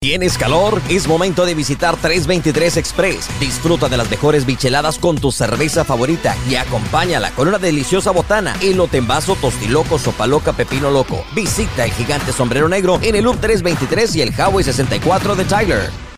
¿Tienes calor? Es momento de visitar 323 Express. Disfruta de las mejores bicheladas con tu cerveza favorita y acompáñala con una deliciosa botana, elote en vaso, tostiloco, sopa loca, pepino loco. Visita el gigante sombrero negro en el Loop 323 y el Highway 64 de Tyler.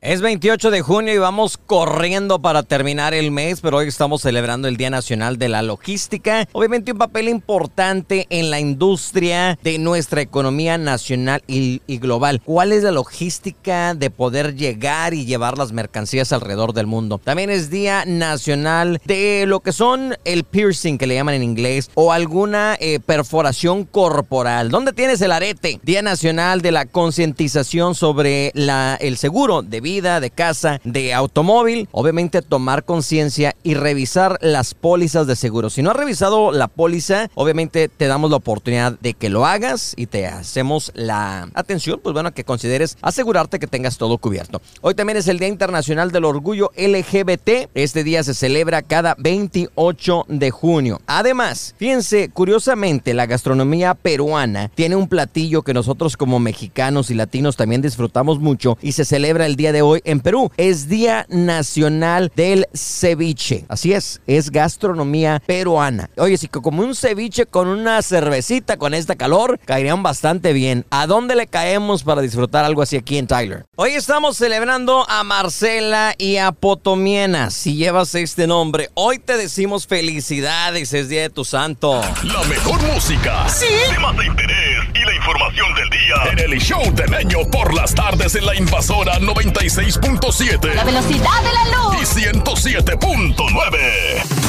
Es 28 de junio y vamos corriendo para terminar el mes, pero hoy estamos celebrando el Día Nacional de la Logística. Obviamente un papel importante en la industria de nuestra economía nacional y, global. ¿Cuál es la logística de poder llegar y llevar las mercancías alrededor del mundo? También es Día Nacional de lo que son el piercing, que le llaman en inglés, o alguna eh, perforación corporal. ¿Dónde tienes el arete? Día Nacional de la concientización sobre el seguro de vida, de casa, de automóvil. Obviamente tomar conciencia y revisar las pólizas de seguro. Si no has revisado la póliza, obviamente te damos la oportunidad de que lo hagas y te hacemos la atención, pues bueno, que consideres asegurarte que tengas todo cubierto. Hoy también es el Día Internacional del Orgullo LGBT. Este día se celebra cada 28 de junio. Además, fíjense, curiosamente, la gastronomía peruana tiene un platillo que nosotros como mexicanos y latinos también disfrutamos mucho y se celebra el día de hoy en Perú. Es Día Nacional del Ceviche. Así es, es gastronomía peruana. Oye, si como un ceviche con una cervecita con esta calor, caerían bastante bien. ¿A dónde le caemos para disfrutar algo así aquí en Tyler? Hoy estamos celebrando a Marcela y a Potomiena. Si llevas este nombre, hoy te decimos felicidades, es Día de tu Santo. La mejor música. Sí. Temas de interés y la información del día. En el show de Meño por las tardes en la invasora 96. 6.7 La velocidad de la luz. Y 107.9.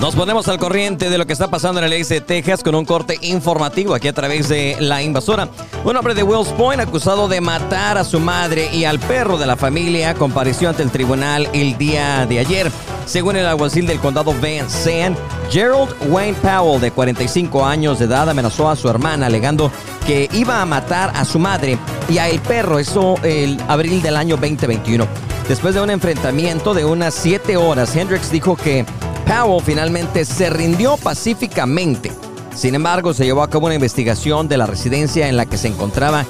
Nos ponemos al corriente de lo que está pasando en el este de Texas con un corte informativo aquí a través de la invasora. Un hombre de Wells Point acusado de matar a su madre y al perro de la familia compareció ante el tribunal el día de ayer. Según el alguacil del condado Van Zandt, Gerald Wayne Powell, de 45 años de edad, amenazó a su hermana alegando que iba a matar a su madre y a el perro, eso el abril del año 2021. Después de un enfrentamiento de unas 7 horas, Hendricks dijo que Powell finalmente se rindió pacíficamente. Sin embargo, se llevó a cabo una investigación de la residencia en la que se encontraba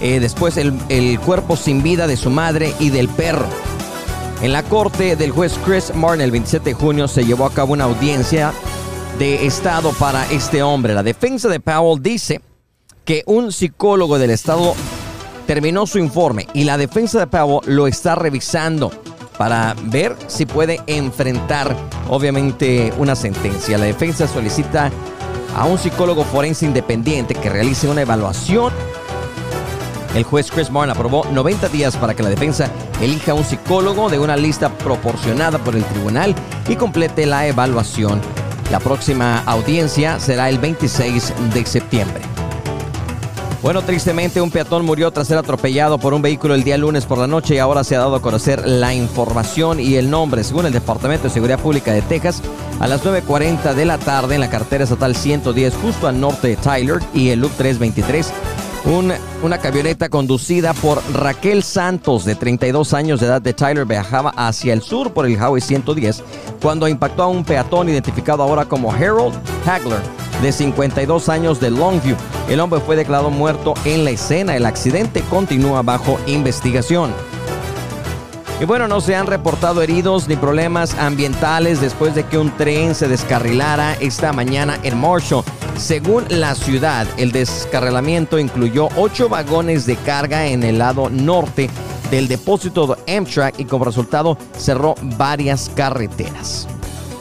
eh, después el, el cuerpo sin vida de su madre y del perro. En la corte del juez Chris Martin el 27 de junio se llevó a cabo una audiencia de estado para este hombre. La defensa de Powell dice que un psicólogo del estado terminó su informe y la defensa de Powell lo está revisando para ver si puede enfrentar, obviamente, una sentencia. La defensa solicita a un psicólogo forense independiente que realice una evaluación. El juez Chris Martin aprobó 90 días para que la defensa elija un psicólogo de una lista proporcionada por el tribunal y complete la evaluación. La próxima audiencia será el 26 de septiembre. Bueno, tristemente un peatón murió tras ser atropellado por un vehículo el día lunes por la noche y ahora se ha dado a conocer la información y el nombre. Según el Departamento de Seguridad Pública de Texas, a las 9.40 de la tarde en la carretera estatal 110 justo al norte de Tyler y el Loop 323, una camioneta conducida por Raquel Santos, de 32 años de edad de Tyler, viajaba hacia el sur por el Highway 110 cuando impactó a un peatón identificado ahora como Harold Hagler, de 52 años de Longview. El hombre fue declarado muerto en la escena. El accidente continúa bajo investigación. Y bueno, no se han reportado heridos ni problemas ambientales después de que un tren se descarrilara esta mañana en Marshall. Según la ciudad, el descarrilamiento incluyó ocho vagones de carga en el lado norte del depósito de Amtrak y como resultado cerró varias carreteras.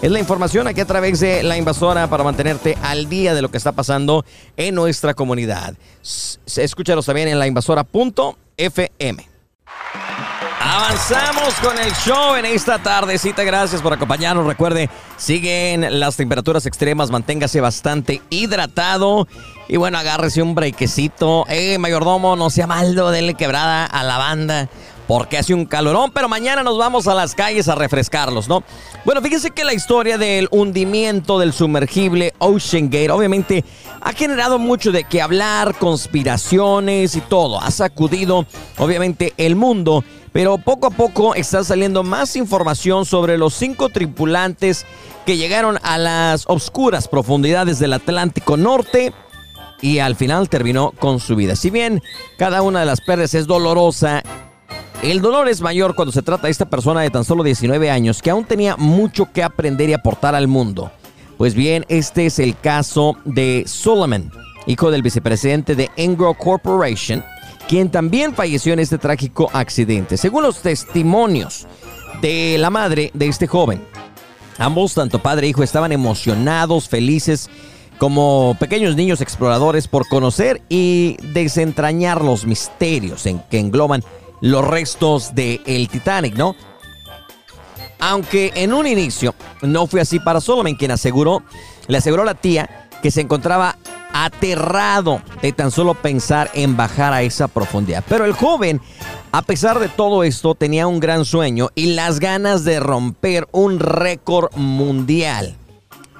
Es la información aquí a través de la invasora para mantenerte al día de lo que está pasando en nuestra comunidad. Escúchanos también en la invasora.fm. Avanzamos con el show en esta tardecita. Gracias por acompañarnos. Recuerde, siguen las temperaturas extremas. Manténgase bastante hidratado. Y bueno, agárrese un brequecito. Eh, mayordomo, no sea maldo, denle quebrada a la banda porque hace un calorón, pero mañana nos vamos a las calles a refrescarlos, ¿no? Bueno, fíjense que la historia del hundimiento del sumergible Ocean Gate obviamente ha generado mucho de qué hablar, conspiraciones y todo. Ha sacudido obviamente el mundo, pero poco a poco está saliendo más información sobre los cinco tripulantes que llegaron a las oscuras profundidades del Atlántico Norte y al final terminó con su vida. Si bien cada una de las pérdidas es dolorosa, el dolor es mayor cuando se trata de esta persona de tan solo 19 años que aún tenía mucho que aprender y aportar al mundo. Pues bien, este es el caso de Solomon, hijo del vicepresidente de Engro Corporation, quien también falleció en este trágico accidente. Según los testimonios de la madre de este joven, ambos, tanto padre e hijo, estaban emocionados, felices, como pequeños niños exploradores por conocer y desentrañar los misterios en que engloban los restos del el Titanic, ¿no? Aunque en un inicio no fue así para Solomon, quien aseguró, le aseguró la tía que se encontraba aterrado de tan solo pensar en bajar a esa profundidad. Pero el joven, a pesar de todo esto, tenía un gran sueño y las ganas de romper un récord mundial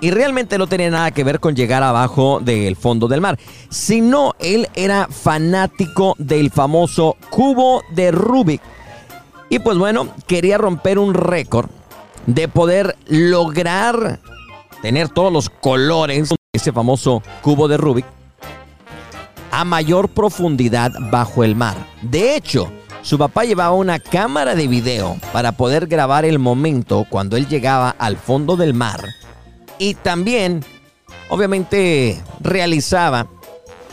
y realmente no tenía nada que ver con llegar abajo del fondo del mar, sino él era fanático del famoso cubo de Rubik. Y pues bueno, quería romper un récord de poder lograr tener todos los colores ese famoso cubo de Rubik a mayor profundidad bajo el mar. De hecho, su papá llevaba una cámara de video para poder grabar el momento cuando él llegaba al fondo del mar y también, obviamente, realizaba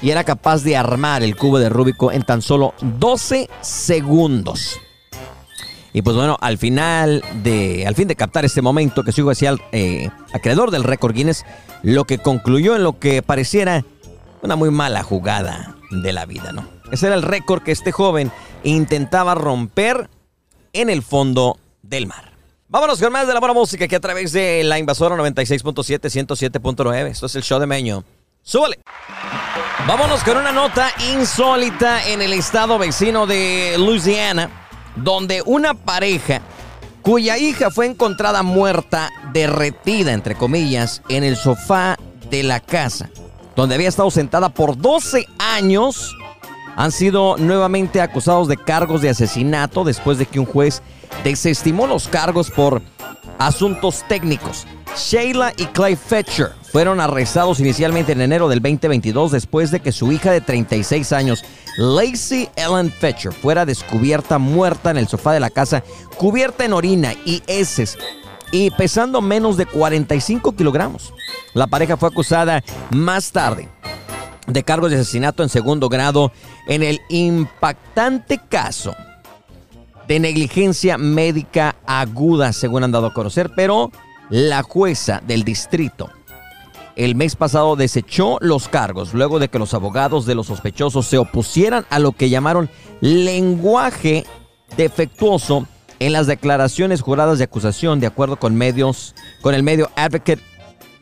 y era capaz de armar el cubo de Rubik en tan solo 12 segundos. Y pues bueno, al final de, al fin de captar este momento que sigo hacia el eh, acreedor del récord Guinness, lo que concluyó en lo que pareciera una muy mala jugada de la vida, ¿no? Ese era el récord que este joven intentaba romper en el fondo del mar. Vámonos con más de la buena música que a través de la invasora 96.7, 107.9. Esto es el show de Meño. ¡Súbale! Vámonos con una nota insólita en el estado vecino de Louisiana, donde una pareja cuya hija fue encontrada muerta, derretida, entre comillas, en el sofá de la casa, donde había estado sentada por 12 años, han sido nuevamente acusados de cargos de asesinato después de que un juez desestimó los cargos por asuntos técnicos. Sheila y Clay Fetcher fueron arrestados inicialmente en enero del 2022 después de que su hija de 36 años, Lacey Ellen Fetcher, fuera descubierta muerta en el sofá de la casa, cubierta en orina y heces y pesando menos de 45 kilogramos. La pareja fue acusada más tarde de cargos de asesinato en segundo grado en el impactante caso de negligencia médica aguda, según han dado a conocer, pero la jueza del distrito el mes pasado desechó los cargos luego de que los abogados de los sospechosos se opusieran a lo que llamaron lenguaje defectuoso en las declaraciones juradas de acusación de acuerdo con medios con el medio Advocate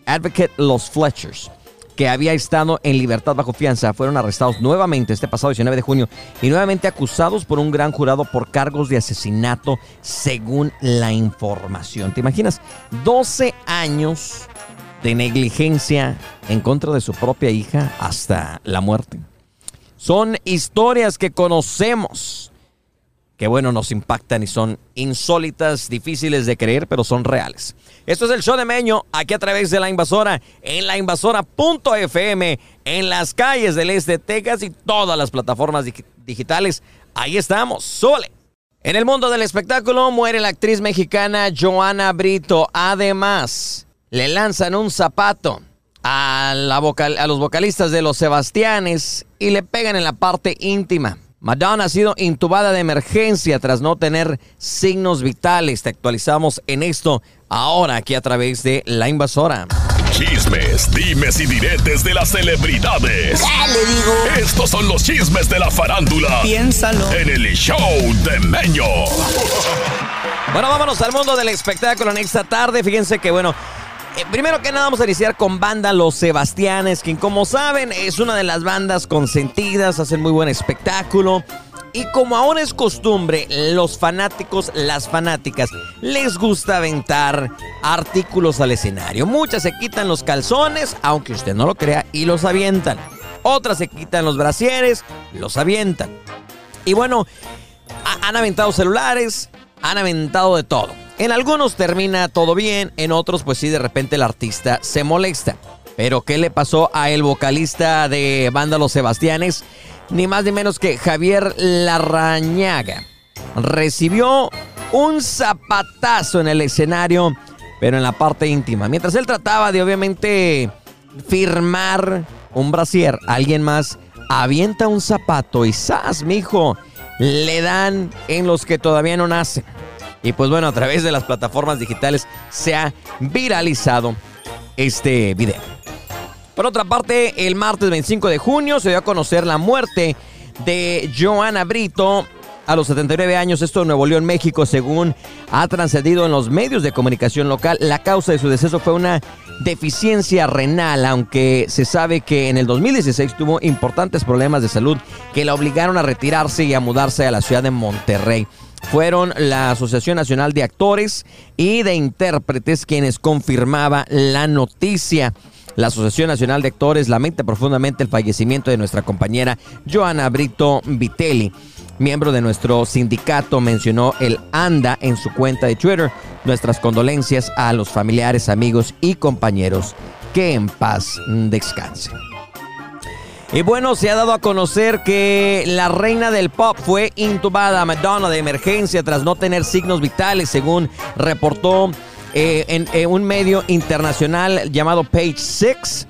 Advocate Los Fletchers que había estado en libertad bajo fianza fueron arrestados nuevamente este pasado 19 de junio y nuevamente acusados por un gran jurado por cargos de asesinato según la información. ¿Te imaginas? 12 años de negligencia en contra de su propia hija hasta la muerte. Son historias que conocemos que bueno, nos impactan y son insólitas, difíciles de creer, pero son reales. Esto es el show de Meño, aquí a través de la invasora, en la invasora.fm, en las calles del este de Texas y todas las plataformas digitales. Ahí estamos, sole. En el mundo del espectáculo muere la actriz mexicana Joana Brito. Además, le lanzan un zapato a, la a los vocalistas de los Sebastianes y le pegan en la parte íntima. Madonna ha sido intubada de emergencia tras no tener signos vitales. Te actualizamos en esto ahora aquí a través de La Invasora. Chismes, dimes y diretes de las celebridades. le digo? Estos son los chismes de la farándula. Piénsalo. En el show de Meño. Bueno, vámonos al mundo del espectáculo en esta tarde. Fíjense que, bueno, eh, primero que nada vamos a iniciar con banda Los Sebastianes, quien como saben es una de las bandas consentidas, hacen muy buen espectáculo. Y como ahora es costumbre, los fanáticos, las fanáticas, les gusta aventar artículos al escenario. Muchas se quitan los calzones, aunque usted no lo crea, y los avientan. Otras se quitan los brasieres, los avientan. Y bueno, han aventado celulares, han aventado de todo. En algunos termina todo bien, en otros pues sí de repente el artista se molesta. Pero ¿qué le pasó a el vocalista de banda Los Sebastianes? Ni más ni menos que Javier Larrañaga. Recibió un zapatazo en el escenario, pero en la parte íntima. Mientras él trataba de obviamente firmar un brasier, alguien más avienta un zapato y ¡zas, mijo! Le dan en los que todavía no nacen. Y pues bueno, a través de las plataformas digitales se ha viralizado este video. Por otra parte, el martes 25 de junio se dio a conocer la muerte de Joana Brito a los 79 años, esto en Nuevo León, México, según ha trascendido en los medios de comunicación local. La causa de su deceso fue una deficiencia renal, aunque se sabe que en el 2016 tuvo importantes problemas de salud que la obligaron a retirarse y a mudarse a la ciudad de Monterrey fueron la Asociación Nacional de Actores y de Intérpretes quienes confirmaba la noticia. La Asociación Nacional de Actores lamenta profundamente el fallecimiento de nuestra compañera Joana Brito Vitelli. Miembro de nuestro sindicato mencionó el ANDA en su cuenta de Twitter. Nuestras condolencias a los familiares, amigos y compañeros. Que en paz descansen. Y bueno, se ha dado a conocer que la reina del pop fue intubada a Madonna de emergencia tras no tener signos vitales, según reportó eh, en, en, un medio internacional llamado Page Six.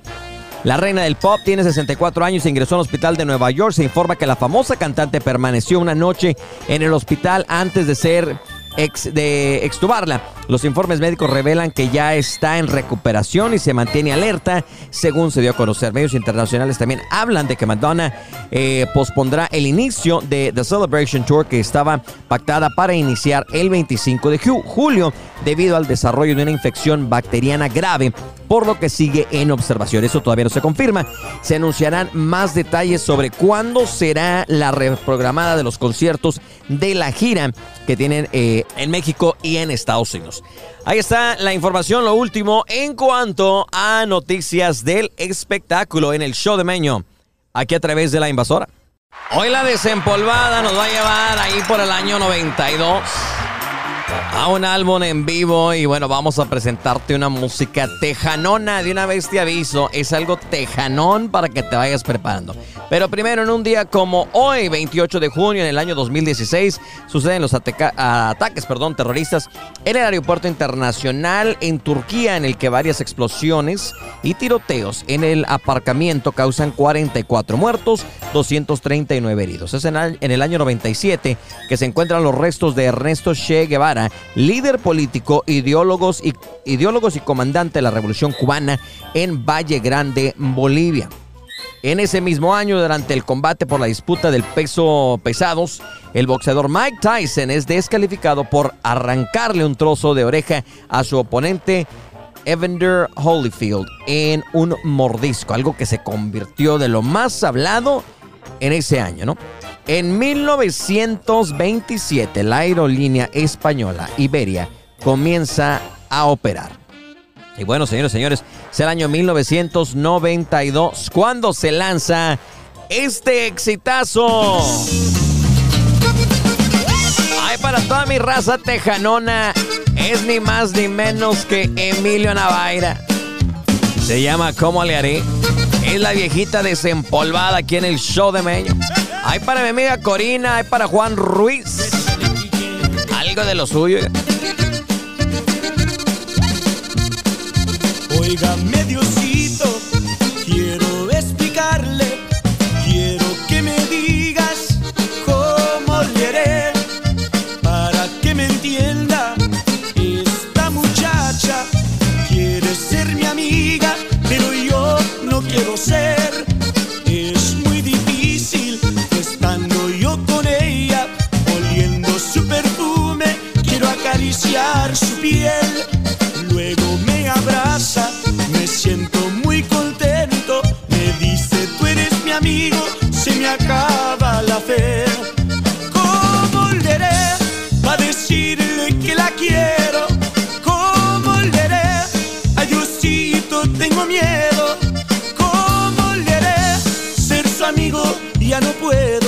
La reina del pop tiene 64 años e ingresó al hospital de Nueva York. Se informa que la famosa cantante permaneció una noche en el hospital antes de ser ex, de extubarla. Los informes médicos revelan que ya está en recuperación y se mantiene alerta, según se dio a conocer. Medios internacionales también hablan de que Madonna eh, pospondrá el inicio de The Celebration Tour que estaba pactada para iniciar el 25 de julio debido al desarrollo de una infección bacteriana grave, por lo que sigue en observación. Eso todavía no se confirma. Se anunciarán más detalles sobre cuándo será la reprogramada de los conciertos de la gira que tienen eh, en México y en Estados Unidos. Ahí está la información, lo último en cuanto a noticias del espectáculo en el show de Meño, aquí a través de la invasora. Hoy la desempolvada nos va a llevar ahí por el año 92 a un álbum en vivo y bueno, vamos a presentarte una música tejanona. De una vez te aviso, es algo tejanón para que te vayas preparando. Pero primero, en un día como hoy, 28 de junio, en el año 2016, suceden los ataques perdón, terroristas en el aeropuerto internacional en Turquía, en el que varias explosiones y tiroteos en el aparcamiento causan 44 muertos, 239 heridos. Es en el año 97 que se encuentran los restos de Ernesto Che Guevara, líder político, ideólogos y, ideólogos y comandante de la Revolución Cubana en Valle Grande, Bolivia. En ese mismo año, durante el combate por la disputa del peso pesados, el boxeador Mike Tyson es descalificado por arrancarle un trozo de oreja a su oponente Evander Holyfield en un mordisco, algo que se convirtió de lo más hablado en ese año, ¿no? En 1927, la aerolínea española Iberia comienza a operar. Y bueno, señores, señores, es el año 1992 cuando se lanza este exitazo. Ay, para toda mi raza tejanona, es ni más ni menos que Emilio Navaira. Se llama ¿Cómo le haré? Es la viejita desempolvada aquí en el show de Meño. Hay para mi amiga Corina, hay para Juan Ruiz. Algo de lo suyo. Oiga, Diosito, quiero explicarle, quiero que me digas cómo le haré para que me entienda. Esta muchacha quiere ser mi amiga quiero ser. Su piel. Luego me abraza, me siento muy contento, me dice tú eres mi amigo, se me acaba la fe. ¿Cómo le haré para decirle que la quiero? ¿Cómo le haré? Tengo miedo. ¿Cómo le haré? Ser su amigo ya no puedo.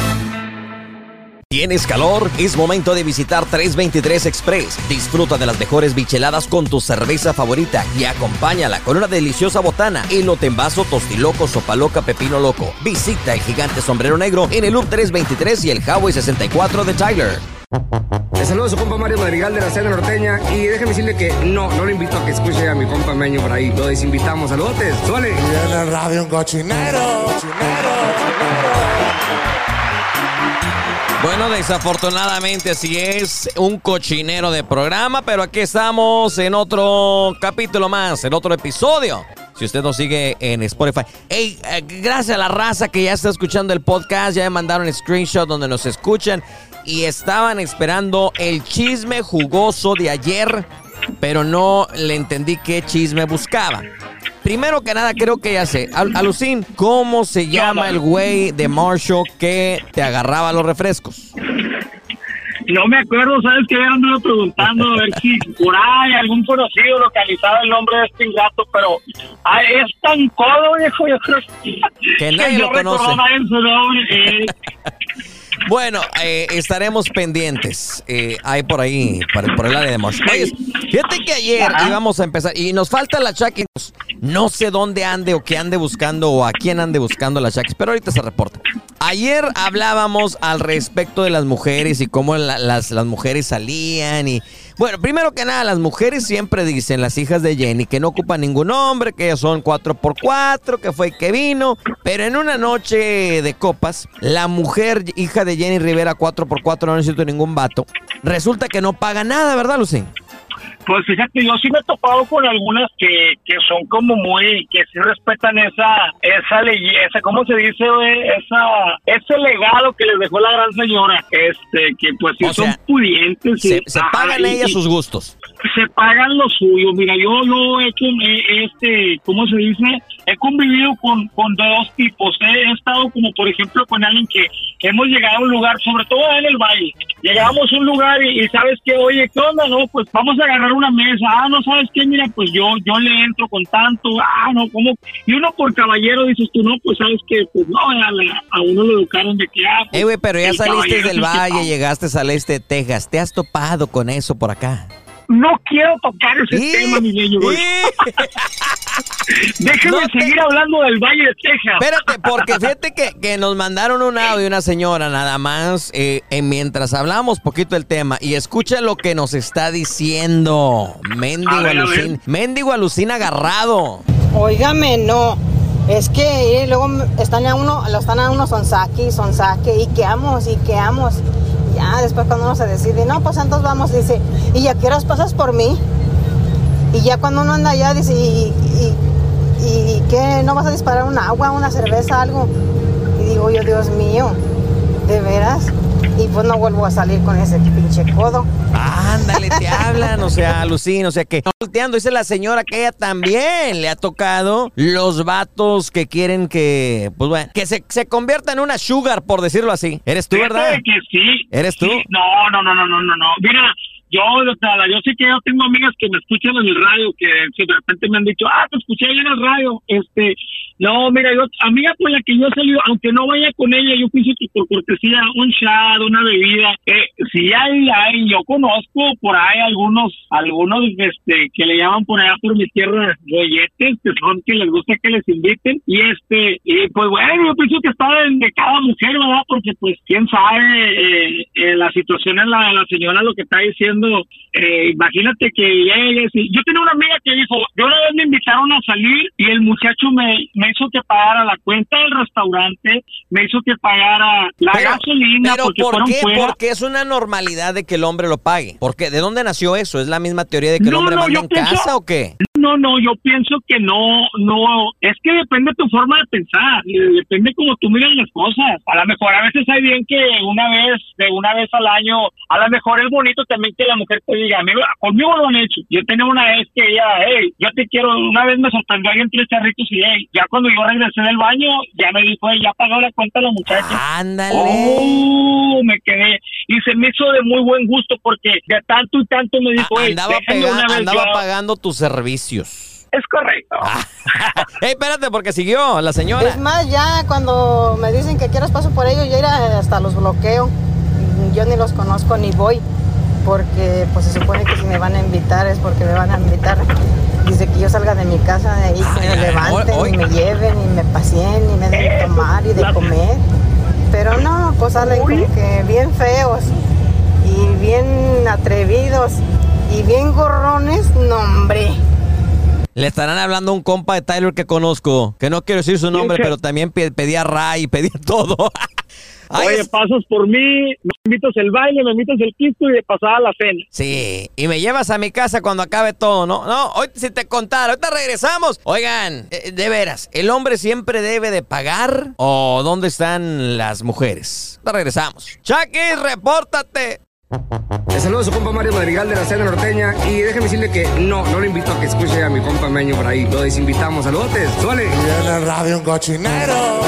¿Tienes calor? Es momento de visitar 323 Express. Disfruta de las mejores bicheladas con tu cerveza favorita y acompáñala con una deliciosa botana, elote en vaso, tostiloco, sopa loca, pepino loco. Visita el gigante sombrero negro en el Loop 323 y el Highway 64 de Tyler. Le saludo a su compa Mario Madrigal de la Cena Norteña y déjeme decirle que no, no le invito a que escuche a mi compa Meño por ahí. Lo desinvitamos. Saludotes, suele. Y en el radio un cochinero, cochinero, Bueno, desafortunadamente así es, un cochinero de programa, pero aquí estamos en otro capítulo más, en otro episodio. Si usted nos sigue en Spotify. Hey, eh, gracias a la raza que ya está escuchando el podcast, ya me mandaron screenshot donde nos escuchan y estaban esperando el chisme jugoso de ayer, pero no le entendí qué chisme buscaba. Primero que nada, creo que ya sé. Al Alucín, ¿cómo se llama el güey de Marshall que te agarraba los refrescos? No me acuerdo, ¿sabes que Ya ando preguntando a ver si por ahí algún conocido localizaba el nombre de este ingrato, pero ay, es tan codo, viejo, yo creo Que nadie yo lo conoce. recordaba en su nombre. eh. Bueno, eh, estaremos pendientes. Eh, hay por ahí, por, por el área de Marshall. Oye, fíjate que ayer íbamos a empezar y nos falta la Chucky. No sé dónde ande o qué ande buscando o a quién ande buscando la Chucky, pero ahorita se reporta. Ayer hablábamos al respecto de las mujeres y cómo la- las, las mujeres salían y... Bueno, primero que nada, las mujeres siempre dicen, las hijas de Jenny, que no ocupan ningún hombre, que son 4x4, que fue que vino. Pero en una noche de copas, la mujer hija de Jenny Rivera 4x4, no necesito ningún vato, resulta que no paga nada, ¿verdad, Lucín? Pues fíjate, yo sí me he topado con algunas que, que son como muy, que sí respetan esa, esa ley, esa, ¿cómo se dice, güey? Esa, ese legado que les dejó la gran señora, este, que pues sí O son sea, pudientes. Se, y- se pagan ellas sus gustos. Se pagan lo suyo, mira, yo, yo he hecho, este, ¿cómo se dice? He convivido con, con dos tipos, he, estado como, por ejemplo, con alguien que hemos llegado a un lugar, sobre todo en el valle, llegamos a un lugar y, y sabes que, oye, ¿qué onda? No, pues vamos a agarrar una mesa, ah, no, ¿sabes qué? Mira, pues yo, yo le entro con tanto, ah, no, ¿cómo? Y uno por caballero dices tú, no, pues sabes que, pues no, a, la- a uno lo educaron de que, ah, pues, Eh, güey, pero ya saliste del valle, llegaste al este de Texas. ¿Te has topado con eso por acá? No quiero tocar ese ¡Y! tema, mi niño. ¡Y! Déjame No te- seguir hablando del Valle de Texas. Espérate, porque fíjate que, que nos mandaron un audio de una señora nada más eh, eh, mientras hablábamos poquito del tema y escucha lo que nos está diciendo. Mendigo ver, alucin, mendigo alucina agarrado. Óigame, no. Es que eh, luego están a uno, lo están a uno son saque, son saque, y queamos, y queamos. Ya después cuando uno se decide, no, pues entonces vamos, dice, ¿y a qué horas pasas por mí? Y ya cuando uno anda allá, dice, ¿y, y, y qué? ¿No vas a disparar un agua, una cerveza, algo? Y digo yo, Dios mío, ¿de veras? Y pues no vuelvo a salir con ese pinche codo. Ándale, te hablan, o sea, alucina, o sea que volteando, dice la señora que ella también le ha tocado los vatos que quieren que, pues bueno, que se, se convierta en una sugar, por decirlo así. ¿Eres tú, verdad? que sí. ¿Eres tú? Sí, No, no, no, no, no, no, no. Mira, yo, o sea, yo sé que yo tengo amigas que me escuchan en el radio, que si de repente me han dicho, ah, te escuché ahí en el radio. Este, no, mira, yo, amiga con la que yo he salido, aunque no vaya con ella, yo pienso que por cortesía, un chat, una bebida, eh, si hay, hay, yo conozco por ahí algunos, algunos, este, que le llaman por allá por mi tierra, rolletes, que son que les gusta que les inviten, y este, y pues bueno, yo pienso que está de, de cada mujer, ¿verdad? Porque pues quién sabe, eh, eh, la situación en la, la señora lo que está diciendo, eh, imagínate que llegues, y- yo tenía una amiga que dijo, yo una vez me invitaron a salir y el muchacho me, me hizo que pagara la cuenta del restaurante, me hizo que pagara la Pero- gasolina, Pero porque ¿por qué? fuera. Porque es una normalidad de que el hombre lo pague. Porque ¿de dónde nació eso? ¿Es la misma teoría de que el hombre no, manda en pienso- casa o qué? No, no, yo pienso que no, no, es que depende tu forma de pensar, depende como tú miras las cosas. A lo mejor a veces hay bien que una vez, de una vez al año, a lo mejor es bonito también que la mujer te diga, "Amigo, conmigo lo han hecho. Yo tenía una vez que ella, hey, yo te quiero, una vez me sorprendió alguien tres charritos y hey, ya cuando yo regresé del baño, ya me dijo, "Hey, ya pagó la cuenta la muchacha. Ándale. Oh, me quedé. Y se me hizo de muy buen gusto porque de tanto y tanto me dijo, "Hey, andaba déjame pega- una vez andaba yo". pagando tus Es correcto. Ey, espérate, porque siguió la señora. Es más, ya cuando me dicen que quieras paso por ellos, yo irá hasta los bloqueo. Yo ni los conozco ni voy, porque pues se supone que si me van a invitar es porque me van a invitar. Dice que yo salga de mi casa de ahí, que Ay, me levanten oy- y me lleven y me paseen y me den de tomar y de comer. Pero no, pues salen como que bien feos y bien atrevidos y bien gorrones, no hombre. Le estarán hablando a un compa de Tyler que conozco, que no quiero decir su nombre, pero también pe- pedía Ray, pedía todo. Ay, Oye, es- pasas por mí, me invitas el baile, me invitas el pisto y de pasada la cena. Sí, y me llevas a mi casa cuando acabe todo, ¿no? No, hoy si te contara, ahorita regresamos. Oigan, eh, de veras, ¿el hombre siempre debe de pagar o dónde están las mujeres? Ahorita regresamos. Chucky, repórtate. Le saludo a su compa Mario Madrigal de la Cena Norteña y déjeme decirle que no, no le invito a que escuche a mi compa Meño por ahí. Lo desinvitamos. Saludotes. Suele. Y en el radio un cochinero.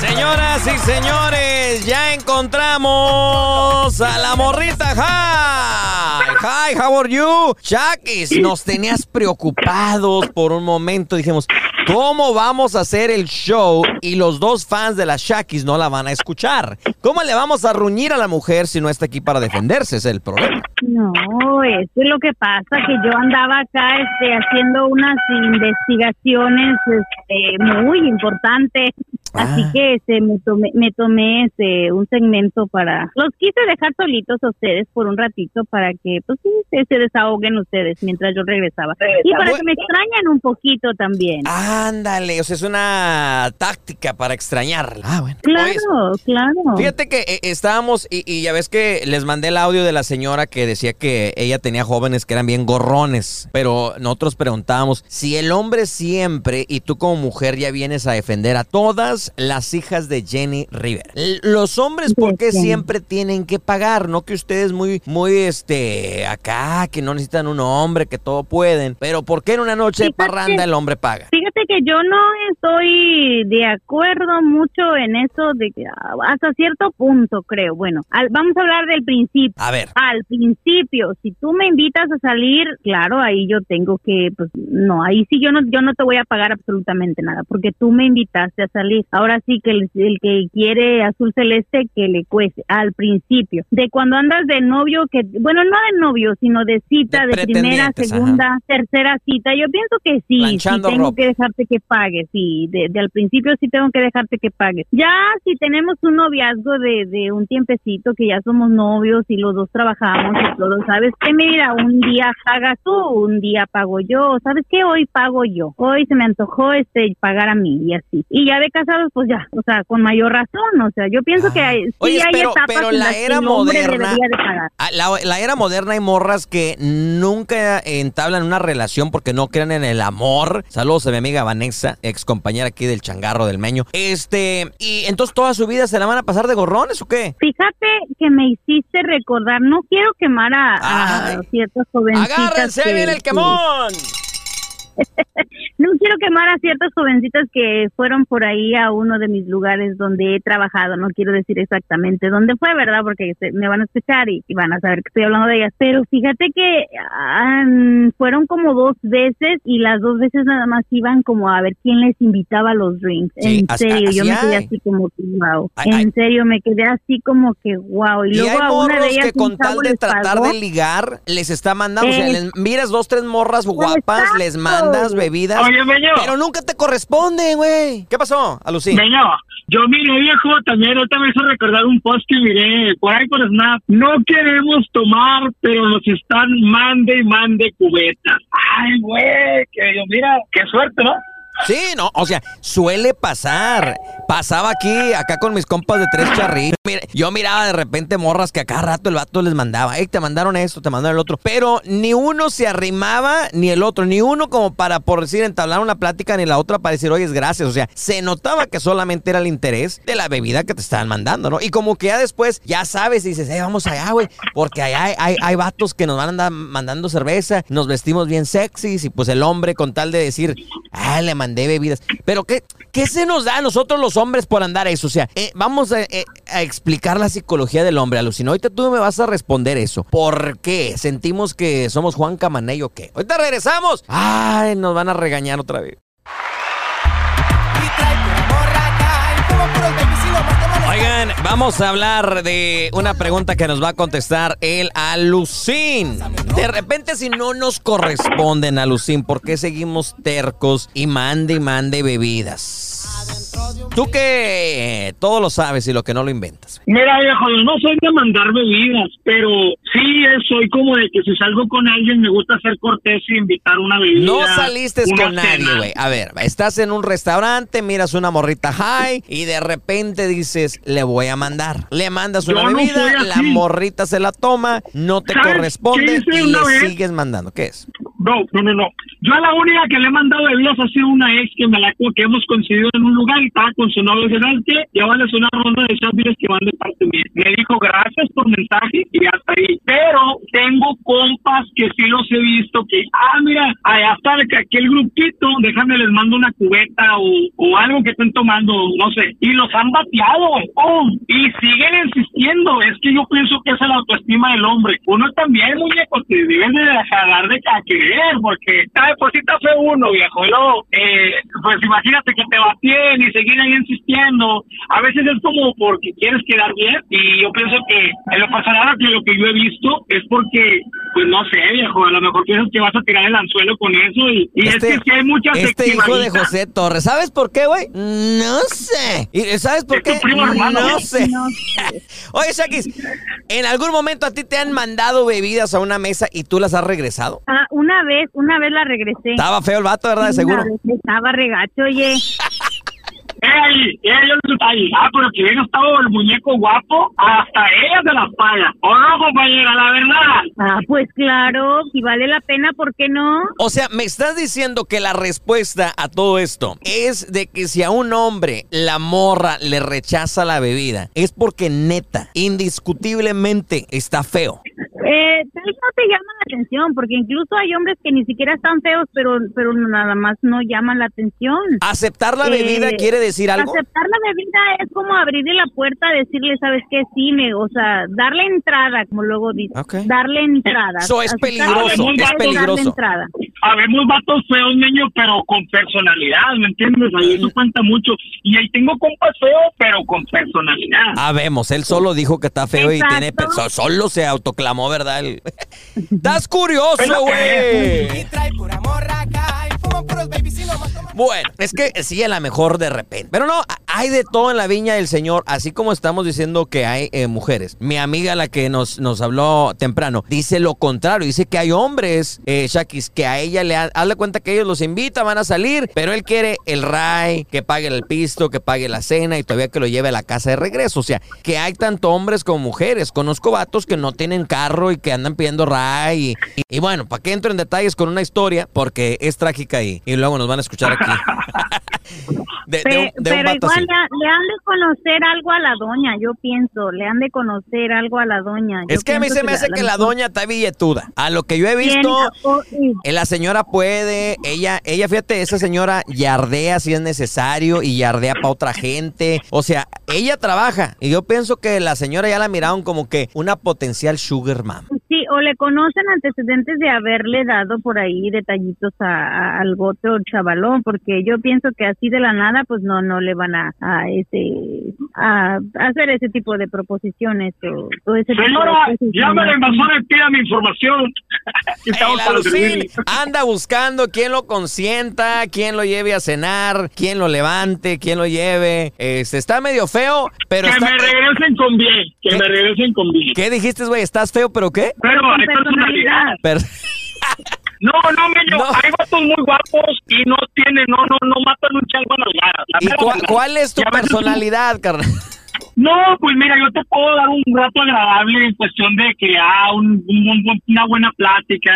Señoras y señores, ya encontramos a la morrita High. Hi, how are you? Shakis, nos tenías preocupados por un momento. Dijimos, ¿cómo vamos a hacer el show y los dos fans de la Shakis no la van a escuchar? ¿Cómo le vamos a ruñir a la mujer si no está aquí para defenderse? Es el problema. No, eso es lo que pasa, que yo andaba acá este, haciendo unas investigaciones este, muy importantes. Así Ah. que este, me tomé, me tomé este, un segmento para... Los quise dejar solitos a ustedes por un ratito para que pues sí, se, se desahoguen ustedes mientras yo regresaba. Y para que me extrañen un poquito también. Ándale, o sea, es una táctica para extrañarla. Ah, bueno. Oye, Claro, claro. Fíjate que eh, estábamos y, y ya ves que les mandé el audio de la señora que decía que ella tenía jóvenes que eran bien gorrones, pero nosotros preguntábamos si el hombre siempre y tú como mujer ya vienes a defender a todas las hijas de Jenny Rivera. L- Los hombres, ¿por qué siempre tienen que pagar? No que ustedes muy, muy, este, acá, que no necesitan un hombre, que todo pueden, pero ¿por qué en una noche de parranda el hombre paga? Fíjate que yo no estoy de acuerdo mucho en eso de que ah, hasta cierto punto creo. Bueno, al- vamos a hablar del principio. A ver. Al principio, si tú me invitas a salir, claro, ahí yo tengo que, pues, no, ahí sí yo no, yo no te voy a pagar absolutamente nada, porque tú me invitaste a salir. Ahora sí que el, el que quiere azul celeste que le cueste al principio. De cuando andas de novio, que, bueno, no de novio, sino de cita, De de, primera, segunda, tercera cita. Yo pienso que sí, sí tengo ropa. que dejarte que pagues, sí, de, de al principio sí tengo que dejarte que pagues. Ya si tenemos un noviazgo de, de un tiempecito, que ya somos novios y los dos trabajamos y todo, ¿sabes qué? Mira, un día pagas tú, un día pago yo, ¿sabes qué? Hoy pago yo, hoy se me antojó este pagar a mí y así. Y ya de casados, pues ya, o sea, con mayor razón, o sea, yo pienso que hay, sí Ah. Oye, hay pero- etapas pero en la las que era el hombre moderna- debería de pagar. Ah, La, la era moderna hay morras que nunca entablan una relación porque no creen en el amor. Saludos a mi amiga Vanessa, ex compañera aquí del changarro del meño. Este, y entonces toda su vida se la van a pasar de gorrones o qué? Fíjate que me hiciste recordar, no quiero quemar a, a ciertas jovencitas. ¡Agárrense, que- viene el que- quemón! No quiero quemar a ciertas jovencitas que fueron por ahí a uno de mis lugares donde he trabajado. No quiero decir exactamente dónde fue, ¿verdad? Porque se- me van a escuchar y, y van a saber que estoy hablando de ellas. Pero fíjate que fueron como dos veces y las dos veces nada más iban como a ver quién les invitaba a los drinks. Sí, en serio, yo me quedé así como que wow. Ay, en ay. serio, me quedé así como que wow. Y Y luego hay a una de ellas que con tal de tratar pagó. de ligar, les está mandando. O sea, les miras dos, tres morras guapas, les Exacto. Bebidas. Oye, Meño. Pero nunca te corresponde, güey. ¿Qué pasó, Alucín? Meño, yo miré, viejo, también ahorita me hizo recordar un post que miré por ahí por Snap. No queremos tomar, pero nos están mande y mande cubetas. Ay, güey, que yo, mira, qué suerte, ¿no? Sí, no, o sea, suele pasar. Pasaba aquí, acá con mis compas de tres charritos. Yo miraba de repente morras que a cada rato el vato les mandaba, hey, te mandaron esto, te mandaron el otro. Pero ni uno se arrimaba, ni el otro, ni uno como para, por decir, entablar una plática, ni la otra para decir, oye, es gracias. O sea, se notaba que solamente era el interés de la bebida que te estaban mandando, ¿no? Y como que ya después, ya sabes, y dices, hey, vamos allá, güey, porque allá hay, hay, hay vatos que nos van a andar mandando cerveza, nos vestimos bien sexys, y pues el hombre con tal de decir, ah, le bebidas. Pero ¿qué, qué se nos da a nosotros los hombres por andar eso? O sea, eh, vamos a, eh, a explicar la psicología del hombre, Alucina. Ahorita tú me vas a responder eso. ¿Por qué? ¿Sentimos que somos Juan Camaney o qué? Ahorita regresamos. Ay, nos van a regañar otra vez. Vamos a hablar de una pregunta que nos va a contestar el Alucin. De repente, si no nos corresponden, Alucin, ¿por qué seguimos tercos y mande y mande bebidas? Tú que todo lo sabes y lo que no lo inventas. Mira, viejo, yo no soy de mandar bebidas, pero sí eh, soy como de que si salgo con alguien me gusta ser cortés y invitar una bebida. No saliste con nadie, güey. A ver, estás en un restaurante, miras una morrita high y de repente dices, le voy a mandar. Le mandas una Yo bebida, la morrita se la toma, no te ¿Sabes corresponde y le vez? sigues mandando. ¿Qué es? No, no, no, no. Yo a la única que le he mandado bebidas ha sido una ex que me la que hemos coincidido en un lugar y estaba con su novio. Dice, ¿sabes qué? Llévales una ronda de bebidas que van de parte mía. Me dijo, gracias, por mensaje y hasta ahí. Pero tengo compas que sí los he visto que, ah, mira, allá está que aquel grupito, déjame les mando una cubeta o, o algo que estén tomando, no sé, y los han bateado, ¡pum! y siguen insistiendo. Es que yo pienso que esa es la autoestima del hombre. Uno también, muñeco, te deben de dejar de a querer, porque esta deposita fue uno, viejo, y luego, eh, pues imagínate que te batien y seguir ahí insistiendo. A veces es como porque quieres quedar bien, y yo pienso que en lo personal, que lo que yo he visto es porque, pues no sé, viejo, a lo mejor piensas que vas a tirar el anzuelo con eso, y, y Este- es que hay muchas Este hijo de. José Torres, ¿sabes por qué, güey? No sé. ¿Y sabes por Es qué? tu primo hermano, No ¿no? sé. Oye, Shakis, ¿en algún momento a ti te han mandado bebidas a una mesa y tú las has regresado? Ah, una vez, una vez la regresé. Estaba feo el vato, ¿verdad? De seguro. Estaba regacho, oye. ¡Ey! ¡Ey! el detalle! Ah, pero que bien estado el muñeco guapo, hasta ella se las paga. ¿O no, compañera? La verdad. Ah, pues claro, si vale la pena, ¿por qué no? O sea, me estás diciendo que la respuesta a todo esto es de que si a un hombre la morra le rechaza la bebida, es porque neta, indiscutiblemente está feo. Eh, tal vez no te llama la atención, porque incluso hay hombres que ni siquiera están feos, pero, pero nada más no llaman la atención. ¿Aceptar la Eh, bebida quiere decir algo? Aceptar la bebida es como abrirle la puerta, decirle, ¿sabes qué? Sí, me, o sea, darle entrada, como luego dice. Darle entrada. Eso es Aceptar peligroso, es darle peligroso. entrada. Habemos vatos feos, niño, pero con personalidad, ¿me entiendes? Ahí eso cuenta mucho. Y ahí tengo compas feos, pero con personalidad. Ah, vemos, él solo dijo que está feo y tiene... pe- so- Solo se autoclamó, ¿verdad? Estás curioso, güey. Bueno, es que sí, a lo mejor de repente. Pero no, hay de todo en la viña del Señor, así como estamos diciendo que hay eh, mujeres. Mi amiga, la que nos, nos habló temprano, dice lo contrario. Dice que hay hombres, eh, Shakis, que a ella le ha- hazle cuenta que ellos los invitan, van a salir, pero él quiere el ray, que pague el pisto, que pague la cena y todavía que lo lleve a la casa de regreso. O sea, que hay tanto hombres como mujeres. Conozco vatos que no tienen carro y que andan pidiendo ray. Y, bueno, para que entro en detalles con una historia, porque es trágica y, y luego nos van a escuchar aquí. De, de Pe- un, de un pero igual le, le han de conocer algo a la doña, yo pienso, le han de conocer algo a la doña. Yo Es que a mí se me hace que la doña está billetuda. A lo que yo he visto, o- y- eh, la señora puede, ella, ella, fíjate, esa señora yardea si es necesario y yardea para otra gente. O sea, ella trabaja y yo pienso que la señora ya la miraron como que una potencial sugar mom. O le conocen antecedentes de haberle dado por ahí detallitos a, a- al otro chavalón, porque yo pienso que así de la nada, pues no, no le van a, a ese, a, a hacer ese tipo de proposiciones o, o ese tipo de Señora, cosas, llame a la ¿no? invasora y pida mi información. Y estamos El anda buscando quién lo consienta, quién lo lleve a cenar, quién lo levante, quién lo lleve. Este, está medio feo, pero Que está... me regresen con bien. Que ¿Qué? me regresen con bien. ¿Qué dijiste, güey? ¿Estás feo, pero qué? Pero Con personalidad. Per- No, no, Meño, No. hay vatos muy guapos y no tienen, no, no, no matan un chango a las ¿Y cuál es tu personalidad, carnal? No, pues mira, yo te puedo dar un rato agradable en cuestión de que ah, un, un- un- una buena plática.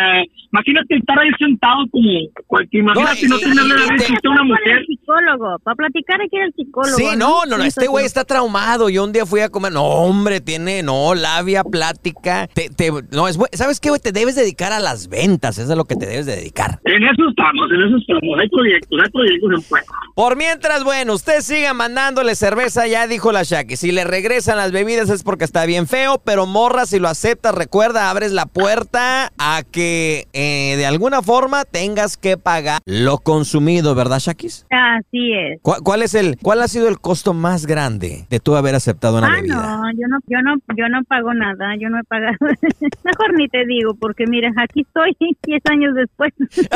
Imagínate estar ahí sentado como cualquier, imagínate y- no tenerle la visita a una mujer. el psicólogo, para platicar hay que ir al psicólogo. Sí, no, no, no, este güey está traumado. Yo un día fui a comer, no, hombre, tiene, no, labia, plática. Te, te- no, es, ¿sabes qué, güey? Te debes dedicar a las ventas, eso es a lo que te debes de dedicar. En eso estamos, en eso estamos. Hay proyectos, hay proyectos en puerta. Por mientras, bueno, usted siga mandándole cerveza, ya dijo la Shaki. Si le regresan las bebidas es porque está bien feo, pero morra, si lo aceptas, recuerda, abres la puerta a que eh, de alguna forma tengas que pagar lo consumido, ¿verdad, Shakis? Así es. ¿Cuál, cuál es el, cuál ha sido el costo más grande de tú haber aceptado una Ah, bebida? no, yo no, yo no, yo no pago nada, yo no he pagado. Mejor ni te digo, porque mira, aquí estoy 10 años después.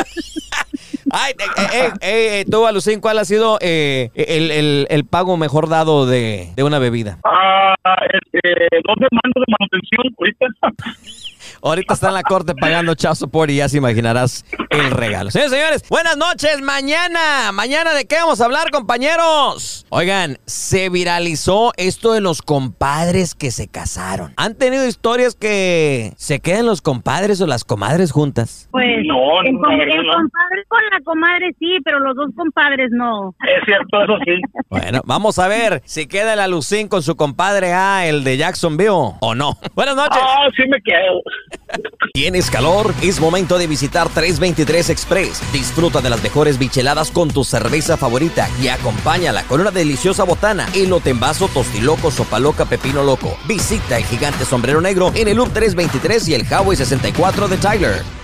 Ay, eh, eh, eh, eh, tú, Alucín, ¿cuál ha sido eh, el, el- el pago mejor dado de, de una bebida? Ah, este, dos demandas de manutención ahorita. Ahorita está en la corte pagando child support y ya se imaginarás el regalo. Señores, señores, buenas noches. Mañana, mañana de qué vamos a hablar, compañeros. Oigan, se viralizó esto de los compadres que se casaron. ¿Han tenido historias que se queden los compadres o las comadres juntas? Pues No, el, com- la el compadre con la comadre sí, pero los dos compadres no. Es cierto, eso sí. Bueno, vamos a ver si queda el alucín con su compadre A, el de Jacksonville, o no. Buenas noches. Ah, sí me quedo. ¿Tienes calor? Es momento de visitar 323 Express. Disfruta de las mejores bicheladas con tu cerveza favorita y acompáñala con una deliciosa botana, elote en vaso, tostiloco, sopa loca, pepino loco. Visita el gigante sombrero negro en el Loop 323 y el Highway 64 de Tyler.